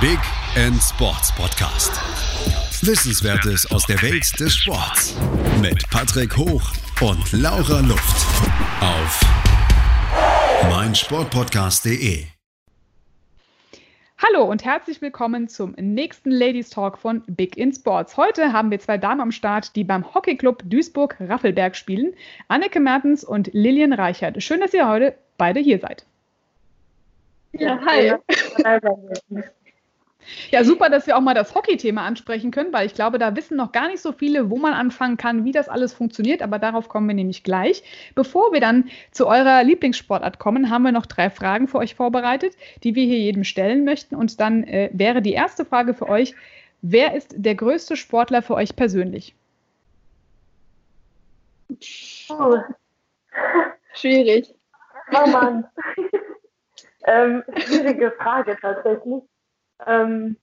Big End Sports Podcast. Wissenswertes aus der Welt des Sports mit Patrick Hoch und Laura Luft auf meinsportpodcast.de. Hallo und herzlich willkommen zum nächsten Ladies Talk von Big in Sports. Heute haben wir zwei Damen am Start, die beim Hockeyclub Duisburg-Raffelberg spielen. Anneke Mertens und Lilian Reichert. Schön, dass ihr heute beide hier seid. Ja, hi. Ja, super, dass wir auch mal das Hockey-Thema ansprechen können, weil ich glaube, da wissen noch gar nicht so viele, wo man anfangen kann, wie das alles funktioniert. Aber darauf kommen wir nämlich gleich. Bevor wir dann zu eurer Lieblingssportart kommen, haben wir noch drei Fragen für euch vorbereitet, die wir hier jedem stellen möchten. Und dann äh, wäre die erste Frage für euch: Wer ist der größte Sportler für euch persönlich? Oh. Schwierig. Oh Mann. ähm, schwierige Frage tatsächlich. Ähm,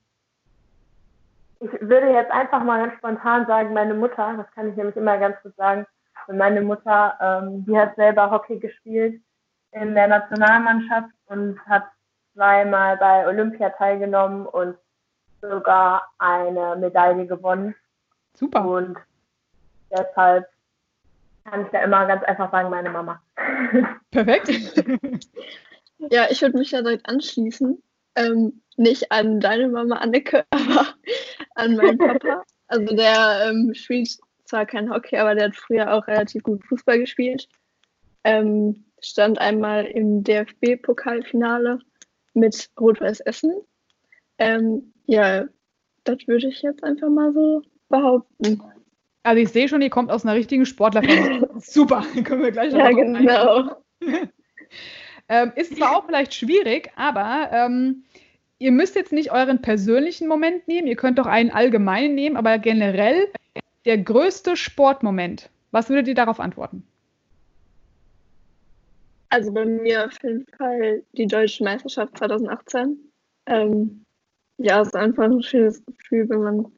ich würde jetzt einfach mal ganz spontan sagen, meine Mutter, das kann ich nämlich immer ganz gut sagen, und meine Mutter, ähm, die hat selber Hockey gespielt in der Nationalmannschaft und hat zweimal bei Olympia teilgenommen und sogar eine Medaille gewonnen. Super. Und deshalb kann ich da immer ganz einfach sagen, meine Mama. Perfekt. ja, ich würde mich da direkt anschließen. Ähm, nicht an deine Mama Anneke, aber an meinen Papa. Also der ähm, spielt zwar kein Hockey, aber der hat früher auch relativ gut Fußball gespielt. Ähm, stand einmal im DFB-Pokalfinale mit Rot-Weiß Essen. Ähm, ja, das würde ich jetzt einfach mal so behaupten. Also ich sehe schon, ihr kommt aus einer richtigen Sportlerfamilie. Super, können wir gleich noch Ja, genau. Ähm, ist zwar auch vielleicht schwierig, aber ähm, ihr müsst jetzt nicht euren persönlichen Moment nehmen, ihr könnt doch einen allgemeinen nehmen, aber generell der größte Sportmoment. Was würdet ihr darauf antworten? Also bei mir auf jeden Fall die Deutsche Meisterschaft 2018. Ähm, ja, es ist einfach ein schönes Gefühl, wenn man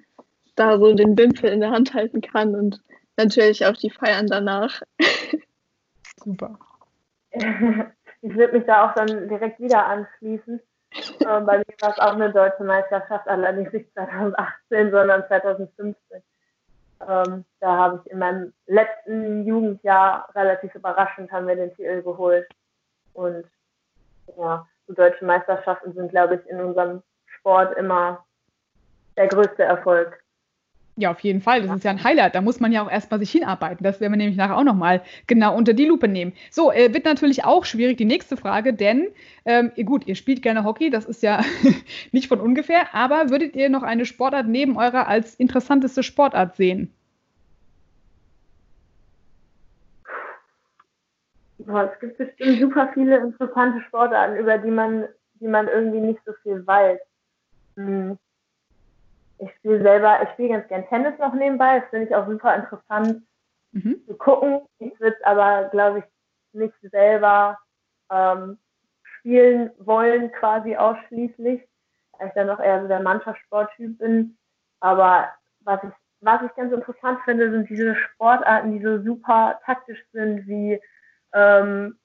da so den Wimpel in der Hand halten kann und natürlich auch die Feiern danach. Super. Ich würde mich da auch dann direkt wieder anschließen. Ähm, bei mir war es auch eine deutsche Meisterschaft, allerdings nicht 2018, sondern 2015. Ähm, da habe ich in meinem letzten Jugendjahr relativ überraschend haben wir den Titel geholt. Und ja, so deutsche Meisterschaften sind, glaube ich, in unserem Sport immer der größte Erfolg. Ja, auf jeden Fall. Das ist ja ein Highlight. Da muss man ja auch erstmal sich hinarbeiten. Das werden wir nämlich nachher auch nochmal genau unter die Lupe nehmen. So, äh, wird natürlich auch schwierig, die nächste Frage, denn ähm, gut, ihr spielt gerne Hockey, das ist ja nicht von ungefähr, aber würdet ihr noch eine Sportart neben eurer als interessanteste Sportart sehen? Boah, es gibt bestimmt super viele interessante Sportarten, über die man, die man irgendwie nicht so viel weiß. Hm ich spiele selber, ich spiele ganz gern Tennis noch nebenbei. Das finde ich auch super interessant mhm. zu gucken. Ich würde aber, glaube ich, nicht selber ähm, spielen wollen, quasi ausschließlich, weil ich dann noch eher so der Mannschaftssporttyp bin. Aber was ich, was ich ganz interessant finde, sind diese Sportarten, die so super taktisch sind, wie ähm,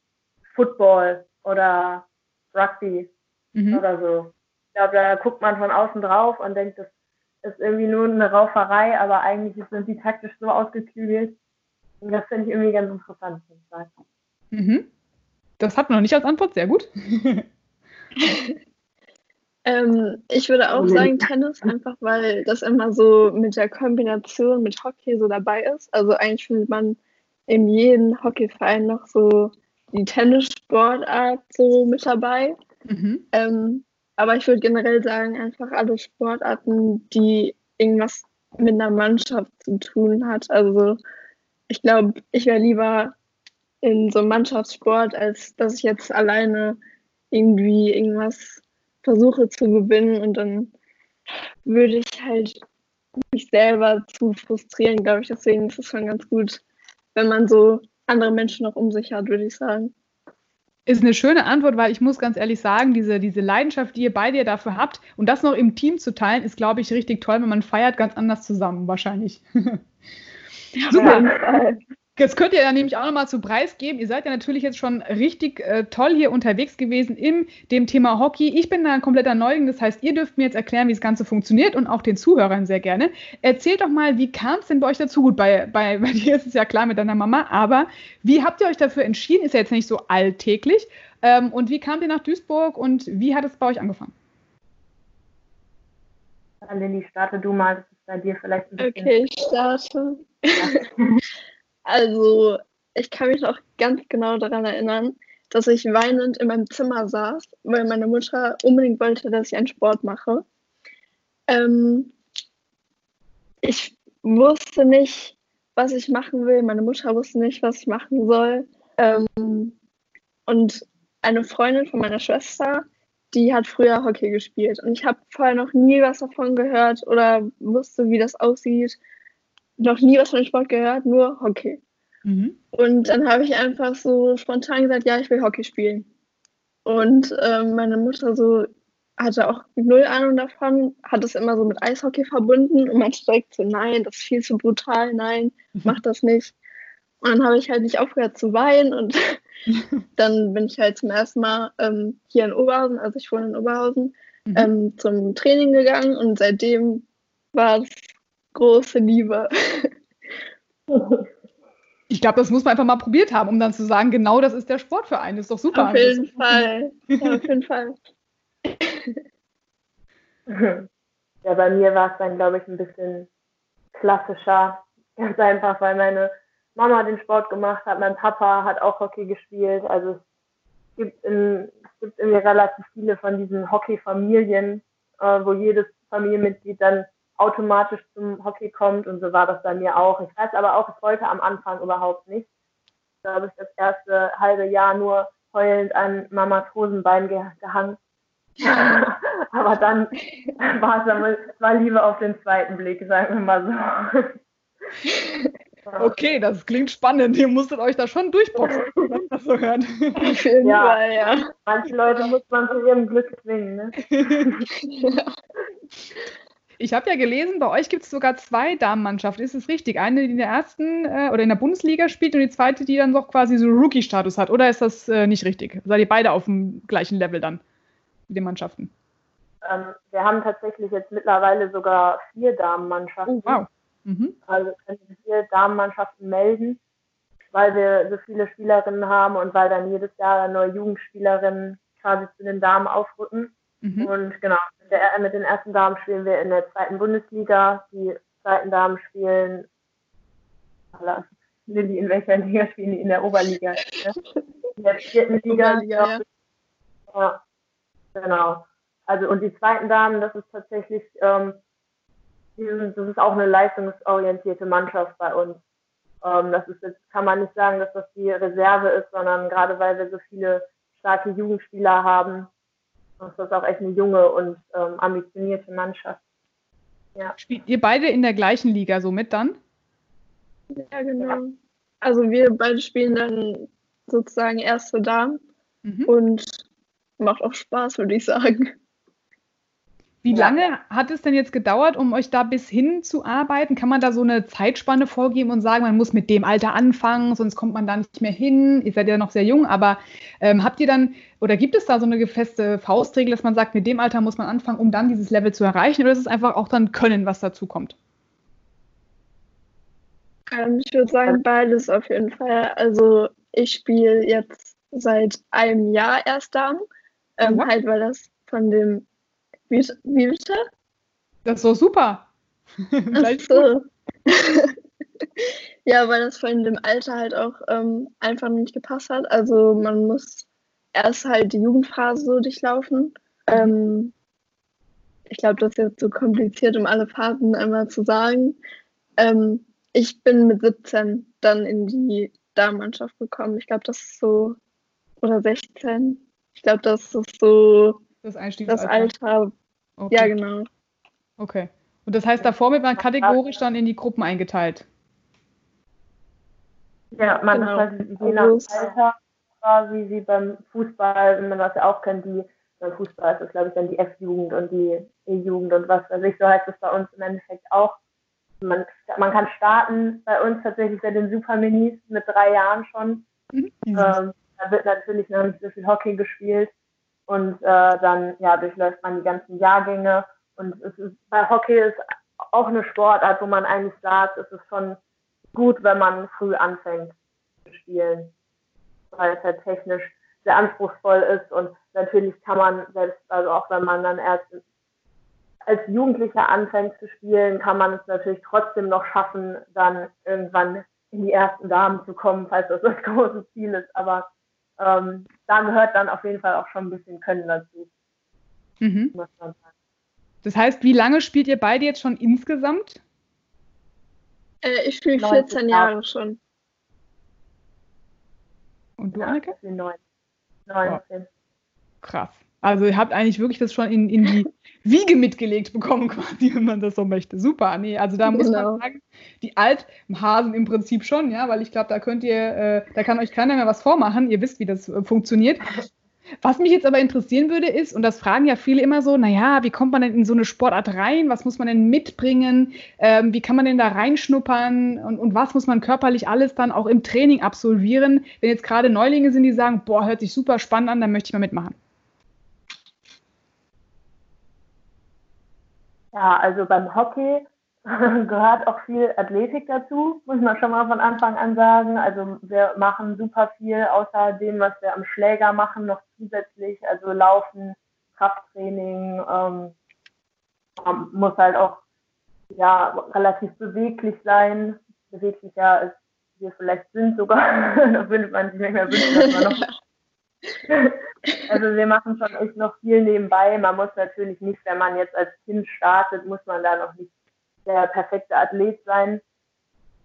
Football oder Rugby mhm. oder so. Ich glaube, da guckt man von außen drauf und denkt, das ist irgendwie nur eine Rauferei, aber eigentlich sind die taktisch so ausgeklügelt. Und das finde ich irgendwie ganz interessant, muss ich sagen. Mhm. Das hat man noch nicht als Antwort, sehr gut. ähm, ich würde auch sagen Tennis, einfach weil das immer so mit der Kombination mit Hockey so dabei ist. Also eigentlich findet man in jedem Hockeyverein noch so die Tennissportart so mit dabei. Mhm. Ähm, aber ich würde generell sagen, einfach alle Sportarten, die irgendwas mit einer Mannschaft zu tun hat. Also ich glaube, ich wäre lieber in so einem Mannschaftssport, als dass ich jetzt alleine irgendwie irgendwas versuche zu gewinnen und dann würde ich halt mich selber zu frustrieren, glaube ich. Deswegen ist es schon ganz gut, wenn man so andere Menschen noch um sich hat, würde ich sagen. Ist eine schöne Antwort, weil ich muss ganz ehrlich sagen, diese, diese Leidenschaft, die ihr bei dir dafür habt und das noch im Team zu teilen, ist, glaube ich, richtig toll, wenn man feiert ganz anders zusammen, wahrscheinlich. Super. Jetzt könnt ihr ja nämlich auch nochmal zu Preis geben. Ihr seid ja natürlich jetzt schon richtig äh, toll hier unterwegs gewesen im dem Thema Hockey. Ich bin da ein kompletter Neuling, das heißt, ihr dürft mir jetzt erklären, wie das Ganze funktioniert und auch den Zuhörern sehr gerne. Erzählt doch mal, wie kam es denn bei euch dazu? Gut, bei, bei, bei dir ist es ja klar mit deiner Mama, aber wie habt ihr euch dafür entschieden? Ist ja jetzt nicht so alltäglich. Ähm, und wie kamt ihr nach Duisburg und wie hat es bei euch angefangen? Lilly, starte du mal, das ist bei dir vielleicht ein bisschen. Okay, ich starte. Also, ich kann mich noch ganz genau daran erinnern, dass ich weinend in meinem Zimmer saß, weil meine Mutter unbedingt wollte, dass ich einen Sport mache. Ähm, ich wusste nicht, was ich machen will. Meine Mutter wusste nicht, was ich machen soll. Ähm, und eine Freundin von meiner Schwester, die hat früher Hockey gespielt. Und ich habe vorher noch nie was davon gehört oder wusste, wie das aussieht noch nie was von dem Sport gehört, nur Hockey. Mhm. Und dann habe ich einfach so spontan gesagt, ja, ich will Hockey spielen. Und ähm, meine Mutter so hatte auch null Ahnung davon, hat es immer so mit Eishockey verbunden und meinte direkt so, nein, das ist viel zu brutal, nein, mhm. mach das nicht. Und dann habe ich halt nicht aufgehört zu weinen und dann bin ich halt zum ersten Mal ähm, hier in Oberhausen, also ich wohne in Oberhausen, mhm. ähm, zum Training gegangen und seitdem war es große Liebe. Ich glaube, das muss man einfach mal probiert haben, um dann zu sagen, genau das ist der Sport für einen. Das ist doch super. Auf jeden Fall. Ja, auf jeden Fall. Ja, bei mir war es dann, glaube ich, ein bisschen klassischer. Ganz einfach, weil meine Mama den Sport gemacht hat, mein Papa hat auch Hockey gespielt. Also es gibt, in, es gibt irgendwie relativ viele von diesen Hockey-Familien, äh, wo jedes Familienmitglied dann automatisch zum Hockey kommt und so war das bei mir auch. Ich weiß aber auch, ich wollte am Anfang überhaupt nicht. Da habe ich das erste halbe Jahr nur heulend an Mamas Hosenbein gehangen. aber dann war es dann war lieber auf den zweiten Blick, sagen wir mal so. Okay, das klingt spannend. Ihr musstet euch da schon durchboxen, wenn das so hört. Auf jeden ja. Fall, ja. Manche Leute muss man zu ihrem Glück zwingen, ne? ja. Ich habe ja gelesen, bei euch gibt es sogar zwei Damenmannschaften. Ist es richtig? Eine, die in der ersten äh, oder in der Bundesliga spielt und die zweite, die dann doch quasi so Rookie-Status hat. Oder ist das äh, nicht richtig? Seid ihr beide auf dem gleichen Level dann mit den Mannschaften? Ähm, wir haben tatsächlich jetzt mittlerweile sogar vier Damenmannschaften. Oh, wow. Mhm. Also können vier Damenmannschaften melden, weil wir so viele Spielerinnen haben und weil dann jedes Jahr neue Jugendspielerinnen quasi zu den Damen aufrücken. Mhm. Und genau, der, mit, den ersten Damen spielen wir in der zweiten Bundesliga. Die zweiten Damen spielen. Lilly, in welcher Liga spielen die? In der Oberliga. Ne? In der vierten Liga. Oberliga, ja. ja. Genau. Also und die zweiten Damen, das ist tatsächlich, ähm, das ist auch eine leistungsorientierte Mannschaft bei uns. Ähm, das ist jetzt, kann man nicht sagen, dass das die Reserve ist, sondern gerade weil wir so viele starke Jugendspieler haben, das ist auch echt eine junge und ähm, ambitionierte Mannschaft. Ja. Spielt ihr beide in der gleichen Liga so mit dann? Ja, genau. Also wir beide spielen dann sozusagen erste Damen mhm. und macht auch Spaß, würde ich sagen. Wie lange hat es denn jetzt gedauert, um euch da bis hin zu arbeiten? Kann man da so eine Zeitspanne vorgeben und sagen, man muss mit dem Alter anfangen, sonst kommt man da nicht mehr hin? Ihr seid ja noch sehr jung, aber ähm, habt ihr dann oder gibt es da so eine feste Faustregel, dass man sagt, mit dem Alter muss man anfangen, um dann dieses Level zu erreichen? Oder ist es einfach auch dann Können, was dazu kommt? Ähm, ich würde sagen, beides auf jeden Fall. Also ich spiele jetzt seit einem Jahr erst Damen, ähm, ja. halt weil das von dem wie, wie bitte? Das ist doch super. Ach so. ja, weil das von dem Alter halt auch ähm, einfach nicht gepasst hat. Also man muss erst halt die Jugendphase so durchlaufen. Ähm, ich glaube, das ist jetzt so kompliziert, um alle Phasen einmal zu sagen. Ähm, ich bin mit 17 dann in die Damenmannschaft gekommen. Ich glaube, das ist so, oder 16. Ich glaube, das ist so das, das Alter, Okay. Ja, genau. Okay. Und das heißt, davor wird man kategorisch dann in die Gruppen eingeteilt? Ja, man genau. hat halt je nach also Alter quasi wie beim Fußball, wenn man das ja auch kennt, die beim Fußball ist das, glaube ich, dann die F-Jugend und die E-Jugend und was weiß ich, so heißt es bei uns im Endeffekt auch. man, man kann starten bei uns tatsächlich bei den Super Minis mit drei Jahren schon. Mhm. Ähm, da wird natürlich noch nicht so viel Hockey gespielt und äh, dann ja durchläuft man die ganzen Jahrgänge und es ist, bei Hockey ist auch eine Sportart, wo man eigentlich sagt, es ist schon gut, wenn man früh anfängt zu spielen, weil es halt technisch sehr anspruchsvoll ist und natürlich kann man selbst, also auch wenn man dann erst als Jugendlicher anfängt zu spielen, kann man es natürlich trotzdem noch schaffen, dann irgendwann in die ersten Damen zu kommen, falls das das große Ziel ist. Aber ähm, da gehört dann auf jeden Fall auch schon ein bisschen Können dazu. Mhm. Das heißt, wie lange spielt ihr beide jetzt schon insgesamt? Äh, ich spiele 14 Jahre schon. Und du, Anneke? Ja, 19. 19. Krass. Also ihr habt eigentlich wirklich das schon in, in die Wiege mitgelegt bekommen, quasi, wenn man das so möchte. Super. Nee, also da muss genau. man sagen, die Althasen im Prinzip schon, ja, weil ich glaube, da könnt ihr, äh, da kann euch keiner mehr was vormachen. Ihr wisst, wie das äh, funktioniert. Was mich jetzt aber interessieren würde, ist, und das fragen ja viele immer so, naja, wie kommt man denn in so eine Sportart rein? Was muss man denn mitbringen? Ähm, wie kann man denn da reinschnuppern? Und, und was muss man körperlich alles dann auch im Training absolvieren? Wenn jetzt gerade Neulinge sind, die sagen, boah, hört sich super spannend an, dann möchte ich mal mitmachen. Ja, also beim Hockey gehört auch viel Athletik dazu, muss man schon mal von Anfang an sagen. Also wir machen super viel außer dem, was wir am Schläger machen, noch zusätzlich. Also Laufen, Krafttraining, ähm, muss halt auch ja relativ beweglich sein, beweglicher als wir vielleicht sind sogar. da würde man sich mehr wünschen, dass man noch also wir machen schon echt noch viel nebenbei. Man muss natürlich nicht, wenn man jetzt als Kind startet, muss man da noch nicht der perfekte Athlet sein.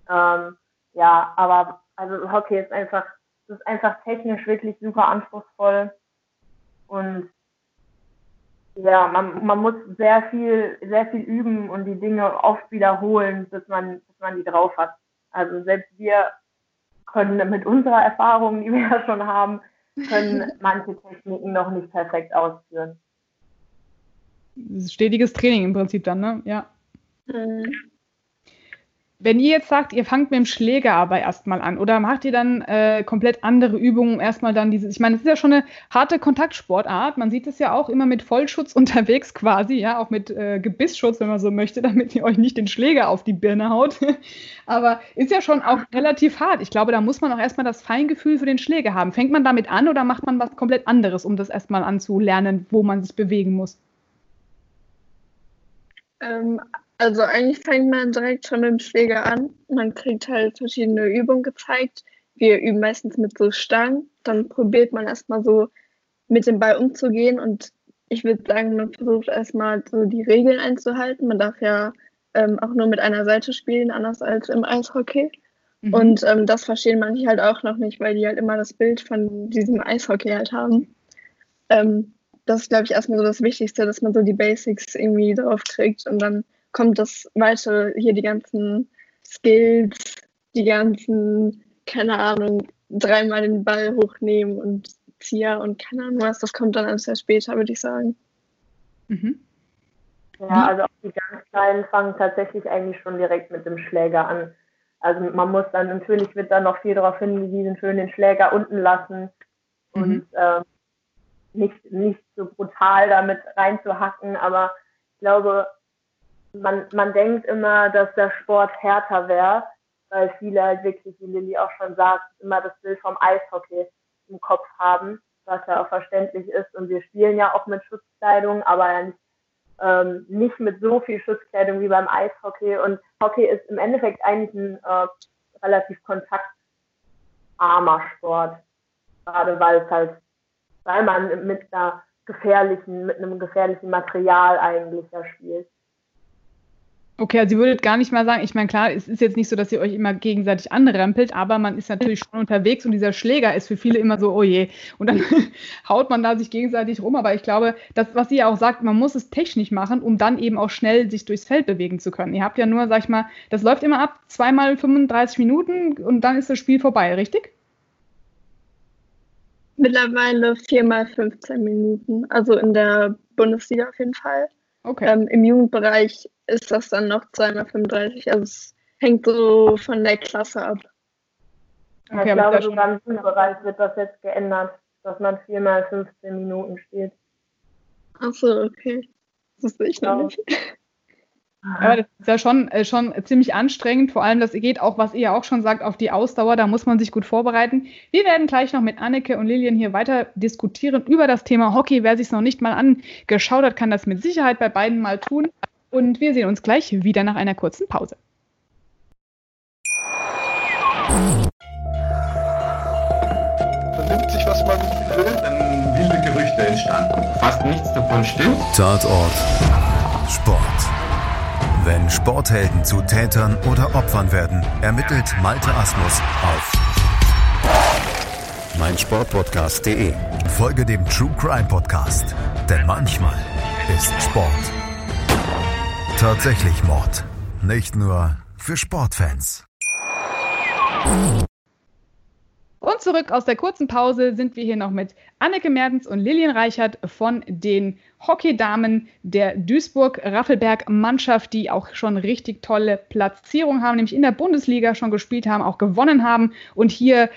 Ähm, ja, aber also Hockey ist einfach, ist einfach technisch wirklich super anspruchsvoll und ja, man, man muss sehr viel, sehr viel üben und die Dinge oft wiederholen, bis man, bis man die drauf hat. Also selbst wir können mit unserer Erfahrung, die wir ja schon haben, können manche Techniken noch nicht perfekt ausführen. Stetiges Training im Prinzip dann, ne? Ja. Mhm. Wenn ihr jetzt sagt, ihr fangt mit dem Schläger aber erstmal an oder macht ihr dann äh, komplett andere Übungen, erstmal dann dieses, ich meine, es ist ja schon eine harte Kontaktsportart, man sieht es ja auch immer mit Vollschutz unterwegs quasi, ja, auch mit äh, Gebissschutz, wenn man so möchte, damit ihr euch nicht den Schläger auf die Birne haut. aber ist ja schon auch relativ hart. Ich glaube, da muss man auch erstmal das Feingefühl für den Schläger haben. Fängt man damit an oder macht man was komplett anderes, um das erstmal anzulernen, wo man sich bewegen muss? Ähm, also eigentlich fängt man direkt schon mit dem Schläger an. Man kriegt halt verschiedene Übungen gezeigt. Wir üben meistens mit so Stangen. Dann probiert man erstmal so mit dem Ball umzugehen und ich würde sagen, man versucht erstmal so die Regeln einzuhalten. Man darf ja ähm, auch nur mit einer Seite spielen, anders als im Eishockey. Mhm. Und ähm, das verstehen manche halt auch noch nicht, weil die halt immer das Bild von diesem Eishockey halt haben. Ähm, das ist, glaube ich, erstmal so das Wichtigste, dass man so die Basics irgendwie drauf kriegt und dann kommt das weiter, hier die ganzen Skills, die ganzen, keine Ahnung, dreimal den Ball hochnehmen und Zieher und keine Ahnung was, das kommt dann alles erst später, würde ich sagen. Mhm. Ja, also auch die ganz Kleinen fangen tatsächlich eigentlich schon direkt mit dem Schläger an. Also man muss dann, natürlich wird dann noch viel darauf hingewiesen, schön den Schläger unten lassen mhm. und ähm, nicht, nicht so brutal damit reinzuhacken, aber ich glaube, man, man denkt immer, dass der Sport härter wäre, weil viele halt wirklich, wie Lilly auch schon sagt, immer das Bild vom Eishockey im Kopf haben, was ja auch verständlich ist. Und wir spielen ja auch mit Schutzkleidung, aber ja nicht, ähm, nicht mit so viel Schutzkleidung wie beim Eishockey. Und Hockey ist im Endeffekt eigentlich ein äh, relativ kontaktarmer Sport. Gerade weil es halt, weil man mit einer gefährlichen, mit einem gefährlichen Material eigentlich ja spielt. Okay, also ihr würdet gar nicht mal sagen, ich meine, klar, es ist jetzt nicht so, dass ihr euch immer gegenseitig anrempelt, aber man ist natürlich schon unterwegs und dieser Schläger ist für viele immer so, oh je. Und dann haut man da sich gegenseitig rum. Aber ich glaube, das, was ihr auch sagt, man muss es technisch machen, um dann eben auch schnell sich durchs Feld bewegen zu können. Ihr habt ja nur, sag ich mal, das läuft immer ab, zweimal 35 Minuten und dann ist das Spiel vorbei, richtig? Mittlerweile viermal 15 Minuten, also in der Bundesliga auf jeden Fall. Okay. Ähm, Im Jugendbereich ist das dann noch 2x35. Also es hängt so von der Klasse ab. Okay, ich glaube, sogar im Schulbereich wird das jetzt geändert, dass man 4x15 Minuten spielt. Achso, okay. Das wusste ich noch nicht. Aber das ist ja schon, äh, schon ziemlich anstrengend. Vor allem, das geht auch, was ihr auch schon sagt, auf die Ausdauer. Da muss man sich gut vorbereiten. Wir werden gleich noch mit Anneke und Lilian hier weiter diskutieren über das Thema Hockey. Wer sich es noch nicht mal angeschaut hat, kann das mit Sicherheit bei beiden mal tun. Und wir sehen uns gleich wieder nach einer kurzen Pause. Vernimmt sich, was man will, dann wilde Gerüchte entstanden. Fast nichts davon stimmt. Tatort Sport. Wenn Sporthelden zu Tätern oder Opfern werden, ermittelt Malte Asmus auf meinsportpodcast.de. Folge dem True Crime Podcast, denn manchmal ist Sport tatsächlich Mord. Nicht nur für Sportfans. Und zurück aus der kurzen Pause sind wir hier noch mit Anneke Mertens und Lilian Reichert von den Hockeydamen der Duisburg-Raffelberg-Mannschaft, die auch schon richtig tolle Platzierungen haben, nämlich in der Bundesliga schon gespielt haben, auch gewonnen haben und hier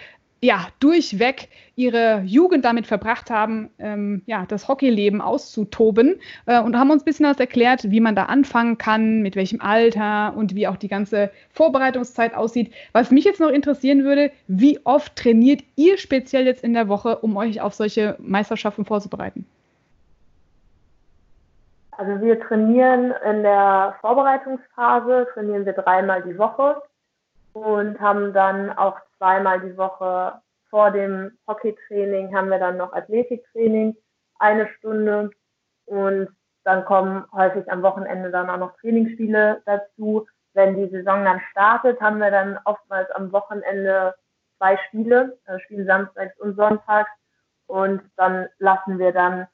ja, durchweg ihre Jugend damit verbracht haben, ähm, ja, das Hockeyleben auszutoben äh, und haben uns ein bisschen was erklärt, wie man da anfangen kann, mit welchem Alter und wie auch die ganze Vorbereitungszeit aussieht. Was mich jetzt noch interessieren würde, wie oft trainiert ihr speziell jetzt in der Woche, um euch auf solche Meisterschaften vorzubereiten? Also wir trainieren in der Vorbereitungsphase, trainieren wir dreimal die Woche und haben dann auch zweimal die Woche vor dem Hockeytraining haben wir dann noch Athletiktraining, eine Stunde. Und dann kommen häufig am Wochenende dann auch noch Trainingsspiele dazu. Wenn die Saison dann startet, haben wir dann oftmals am Wochenende zwei Spiele, also Spiele samstags und sonntags. Und dann lassen wir dann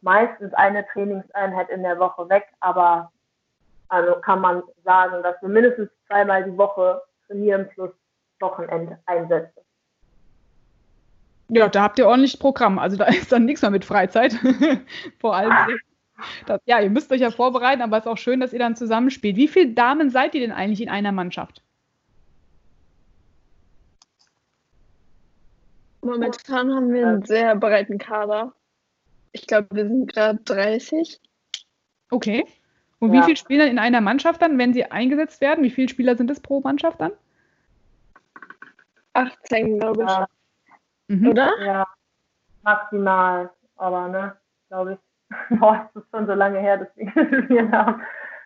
meistens eine Trainingseinheit in der Woche weg, aber also kann man sagen, dass wir mindestens zweimal die Woche trainieren plus Wochenendeinsätze. Ja, da habt ihr ordentlich Programm. Also da ist dann nichts mehr mit Freizeit. Vor allem. Das, ja, ihr müsst euch ja vorbereiten, aber es ist auch schön, dass ihr dann zusammenspielt. Wie viele Damen seid ihr denn eigentlich in einer Mannschaft? Momentan haben wir einen sehr breiten Kader. Ich glaube, wir sind gerade 30. Okay. Und ja. wie viele Spieler in einer Mannschaft dann, wenn sie eingesetzt werden? Wie viele Spieler sind es pro Mannschaft dann? 18, glaube ich. Ja. Mhm. Oder? Ja, maximal. Aber, ne, glaube ich. Boah, es ist schon so lange her, dass wir gespielt haben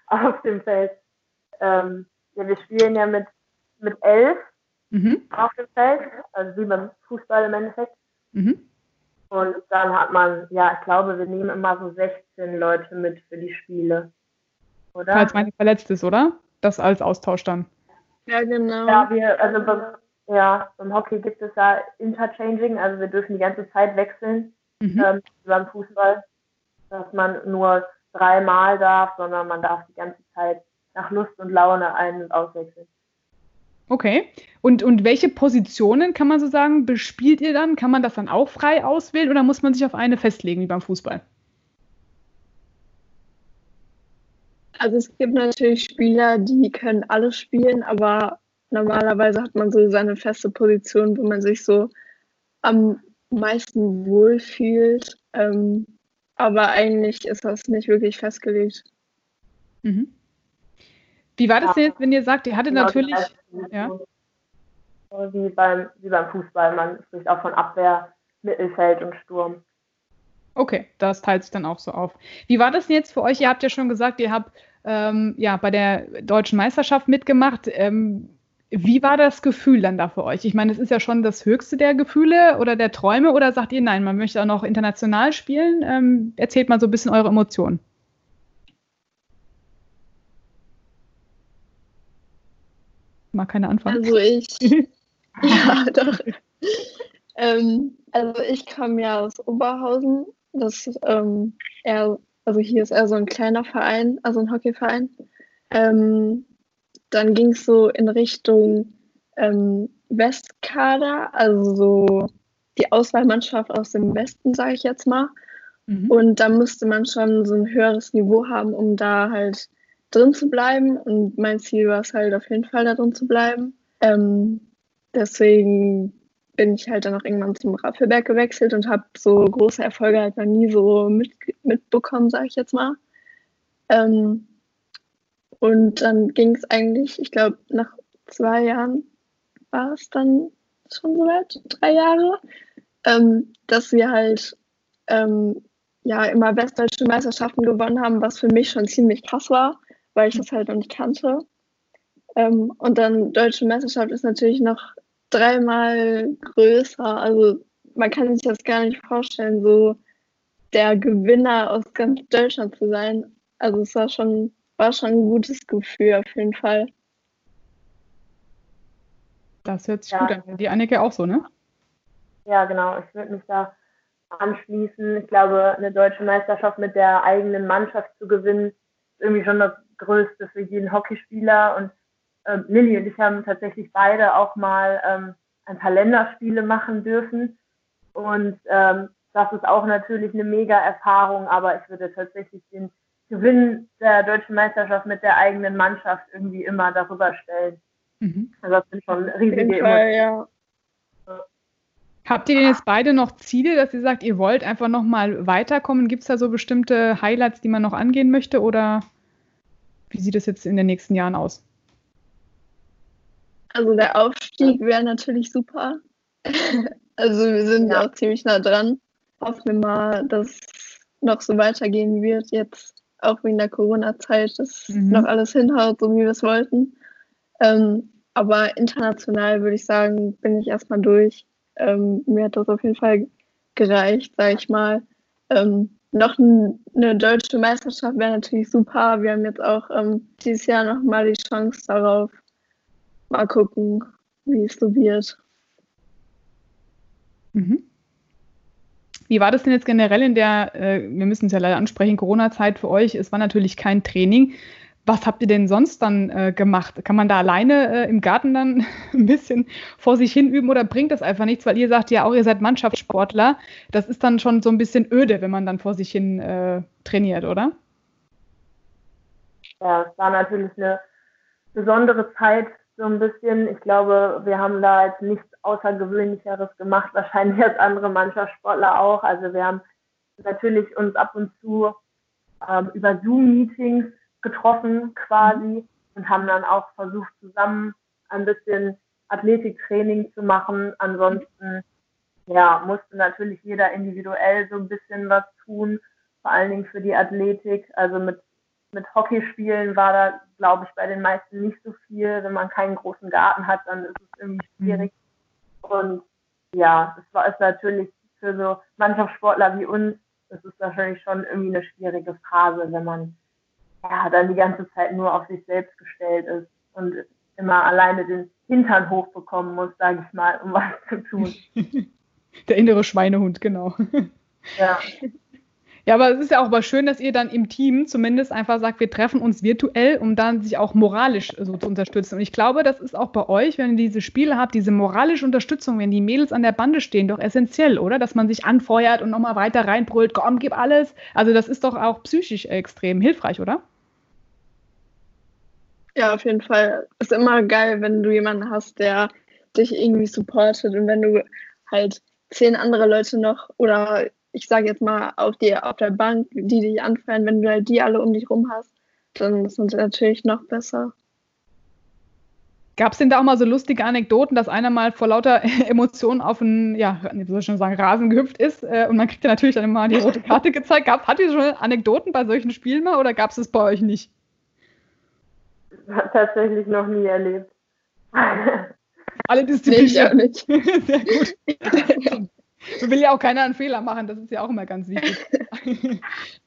auf dem Feld. Ähm, ja, wir spielen ja mit, mit elf mhm. auf dem Feld, also wie beim Fußball im Endeffekt. Mhm. Und dann hat man, ja, ich glaube, wir nehmen immer so 16 Leute mit für die Spiele. Oder? Falls man verletzt ist, oder? Das als Austausch dann. Ja, genau. Ja, wir, also ja, beim Hockey gibt es ja Interchanging, also wir dürfen die ganze Zeit wechseln mhm. ähm, beim Fußball, dass man nur dreimal darf, sondern man darf die ganze Zeit nach Lust und Laune ein- und auswechseln. Okay. Und, und welche Positionen, kann man so sagen, bespielt ihr dann? Kann man das dann auch frei auswählen oder muss man sich auf eine festlegen wie beim Fußball? Also es gibt natürlich Spieler, die können alles spielen, aber normalerweise hat man so seine feste Position, wo man sich so am meisten wohlfühlt. Ähm, aber eigentlich ist das nicht wirklich festgelegt. Mhm. Wie war das denn jetzt, wenn ihr sagt, ihr hattet genau, natürlich. Ja? Wie, beim, wie beim Fußball, man spricht auch von Abwehr, Mittelfeld und Sturm. Okay, das teilt sich dann auch so auf. Wie war das denn jetzt für euch? Ihr habt ja schon gesagt, ihr habt ähm, ja bei der deutschen Meisterschaft mitgemacht. Ähm, wie war das Gefühl dann da für euch? Ich meine, es ist ja schon das höchste der Gefühle oder der Träume oder sagt ihr, nein, man möchte auch noch international spielen? Ähm, erzählt mal so ein bisschen eure Emotionen. Mag keine Antwort. Also ich, ja doch. ähm, also ich komme ja aus Oberhausen. Das ähm, eher, also hier ist eher so ein kleiner Verein, also ein Hockeyverein. Ähm, dann ging es so in Richtung ähm, Westkader, also so die Auswahlmannschaft aus dem Westen, sage ich jetzt mal. Mhm. Und da musste man schon so ein höheres Niveau haben, um da halt drin zu bleiben und mein Ziel war es halt auf jeden Fall da drin zu bleiben. Ähm, deswegen bin ich halt dann auch irgendwann zum Raffelberg gewechselt und habe so große Erfolge halt noch nie so mit, mitbekommen, sage ich jetzt mal. Ähm, und dann ging es eigentlich, ich glaube, nach zwei Jahren war es dann schon so weit, drei Jahre, ähm, dass wir halt ähm, ja immer westdeutsche Meisterschaften gewonnen haben, was für mich schon ziemlich krass war, weil ich das halt noch nicht kannte. Ähm, und dann deutsche Meisterschaft ist natürlich noch dreimal größer. Also man kann sich das gar nicht vorstellen, so der Gewinner aus ganz Deutschland zu sein. Also es war schon, war schon ein gutes Gefühl auf jeden Fall. Das hört sich ja. gut an. Die Anneke auch so, ne? Ja, genau. Ich würde mich da anschließen. Ich glaube, eine deutsche Meisterschaft mit der eigenen Mannschaft zu gewinnen, ist irgendwie schon das Größte für jeden Hockeyspieler. Und ähm, Lilly und ich haben tatsächlich beide auch mal ähm, ein paar Länderspiele machen dürfen. Und ähm, das ist auch natürlich eine mega Erfahrung, aber ich würde tatsächlich den Gewinn der deutschen Meisterschaft mit der eigenen Mannschaft irgendwie immer darüber stellen. Mhm. Also das sind schon riesige Fall, ja. Habt ihr denn jetzt beide noch Ziele, dass ihr sagt, ihr wollt einfach nochmal weiterkommen? Gibt es da so bestimmte Highlights, die man noch angehen möchte oder wie sieht es jetzt in den nächsten Jahren aus? Also der Aufstieg wäre natürlich super. also wir sind ja auch ziemlich nah dran. Hoffen wir mal, dass es noch so weitergehen wird, jetzt auch wegen der Corona-Zeit, dass mhm. noch alles hinhaut, so wie wir es wollten. Ähm, aber international würde ich sagen, bin ich erstmal durch. Ähm, mir hat das auf jeden Fall gereicht, sage ich mal. Ähm, noch ein, eine deutsche Meisterschaft wäre natürlich super. Wir haben jetzt auch ähm, dieses Jahr nochmal die Chance darauf. Mal gucken, wie es so wird. Mhm. Wie war das denn jetzt generell in der, äh, wir müssen es ja leider ansprechen, Corona-Zeit für euch? Es war natürlich kein Training. Was habt ihr denn sonst dann äh, gemacht? Kann man da alleine äh, im Garten dann ein bisschen vor sich hin üben oder bringt das einfach nichts? Weil ihr sagt ja auch, ihr seid Mannschaftssportler. Das ist dann schon so ein bisschen öde, wenn man dann vor sich hin äh, trainiert, oder? Ja, es war natürlich eine besondere Zeit, so ein bisschen. Ich glaube, wir haben da jetzt nichts Außergewöhnlicheres gemacht, wahrscheinlich als andere Mannschaftssportler auch. Also wir haben natürlich uns ab und zu ähm, über Zoom-Meetings getroffen quasi und haben dann auch versucht, zusammen ein bisschen Athletiktraining zu machen. Ansonsten ja, musste natürlich jeder individuell so ein bisschen was tun, vor allen Dingen für die Athletik. Also mit, mit Hockeyspielen war da, glaube ich, bei den meisten nicht so viel. Wenn man keinen großen Garten hat, dann ist es irgendwie schwierig. Und ja, das war es natürlich für so Mannschaftssportler wie uns, das ist wahrscheinlich schon irgendwie eine schwierige Phase, wenn man ja, dann die ganze Zeit nur auf sich selbst gestellt ist und immer alleine den Hintern hochbekommen muss, sage ich mal, um was zu tun. Der innere Schweinehund, genau. Ja. Ja, aber es ist ja auch mal schön, dass ihr dann im Team zumindest einfach sagt, wir treffen uns virtuell, um dann sich auch moralisch so zu unterstützen. Und ich glaube, das ist auch bei euch, wenn ihr diese Spiele habt, diese moralische Unterstützung, wenn die Mädels an der Bande stehen, doch essentiell, oder? Dass man sich anfeuert und nochmal weiter reinbrüllt, komm, gib alles. Also das ist doch auch psychisch extrem hilfreich, oder? Ja, auf jeden Fall. Ist immer geil, wenn du jemanden hast, der dich irgendwie supportet und wenn du halt zehn andere Leute noch oder ich sage jetzt mal, auf, die, auf der Bank, die dich anfallen, wenn du halt die alle um dich rum hast, dann sind sie natürlich noch besser. Gab es denn da auch mal so lustige Anekdoten, dass einer mal vor lauter Emotionen auf einen, ja, wie soll ich schon sagen, Rasen gehüpft ist äh, und man kriegt ja natürlich dann immer die rote Karte gezeigt. Gab, hat ihr schon Anekdoten bei solchen Spielen mal oder gab es das bei euch nicht? Tatsächlich noch nie erlebt. Alle Disziplinen. Nee, nicht. Sehr gut. Du will ja auch keiner einen Fehler machen, das ist ja auch immer ganz wichtig.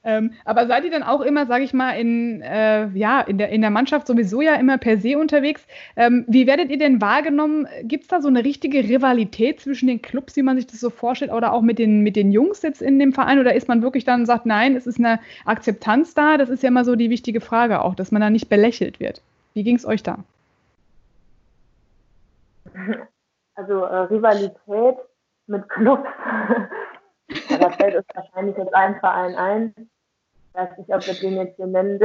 ähm, aber seid ihr dann auch immer, sage ich mal, in, äh, ja, in, der, in der Mannschaft sowieso ja immer per se unterwegs? Ähm, wie werdet ihr denn wahrgenommen? Gibt es da so eine richtige Rivalität zwischen den Clubs, wie man sich das so vorstellt, oder auch mit den, mit den Jungs jetzt in dem Verein? Oder ist man wirklich dann sagt, nein, es ist eine Akzeptanz da? Das ist ja immer so die wichtige Frage auch, dass man da nicht belächelt wird. Wie ging es euch da? Also äh, Rivalität mit Clubs. da fällt es wahrscheinlich jetzt ein Verein ein. Ich weiß nicht, ob wir den jetzt hier nennen.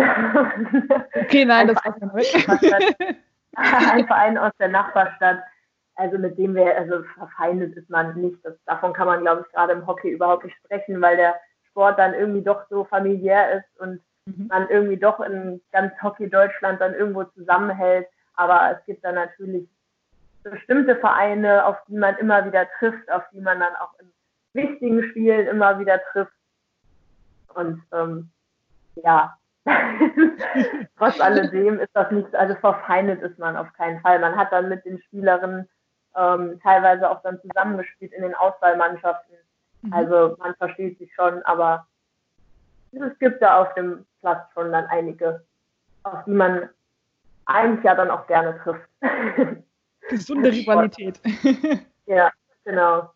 Okay, nein, das war's nicht. Ein Verein aus der Nachbarstadt, also mit dem wir, also verfeindet ist man nicht. Das, davon kann man, glaube ich, gerade im Hockey überhaupt nicht sprechen, weil der Sport dann irgendwie doch so familiär ist und mhm. man irgendwie doch in ganz Hockey Deutschland dann irgendwo zusammenhält. Aber es gibt dann natürlich bestimmte Vereine, auf die man immer wieder trifft, auf die man dann auch in wichtigen Spielen immer wieder trifft. Und ähm, ja, trotz alledem ist das nichts, also verfeindet ist man auf keinen Fall. Man hat dann mit den Spielerinnen ähm, teilweise auch dann zusammengespielt in den Auswahlmannschaften. Mhm. Also man versteht sich schon, aber es gibt da auf dem Platz schon dann einige, auf die man eigentlich ja dann auch gerne trifft. Gesunde Rivalität. ja, genau.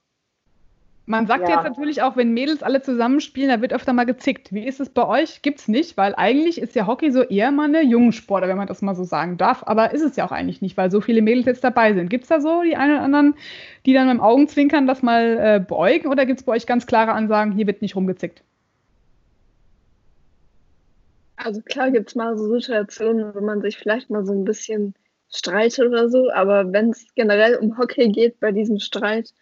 Man sagt ja. jetzt natürlich auch, wenn Mädels alle zusammenspielen, da wird öfter mal gezickt. Wie ist es bei euch? Gibt es nicht, weil eigentlich ist ja Hockey so eher mal eine Jungensportler, wenn man das mal so sagen darf. Aber ist es ja auch eigentlich nicht, weil so viele Mädels jetzt dabei sind. Gibt es da so die einen oder anderen, die dann mit dem Augenzwinkern das mal äh, beäugen? Oder gibt es bei euch ganz klare Ansagen, hier wird nicht rumgezickt? Also klar gibt es mal so Situationen, wo man sich vielleicht mal so ein bisschen streitet oder so. Aber wenn es generell um Hockey geht bei diesem Streit,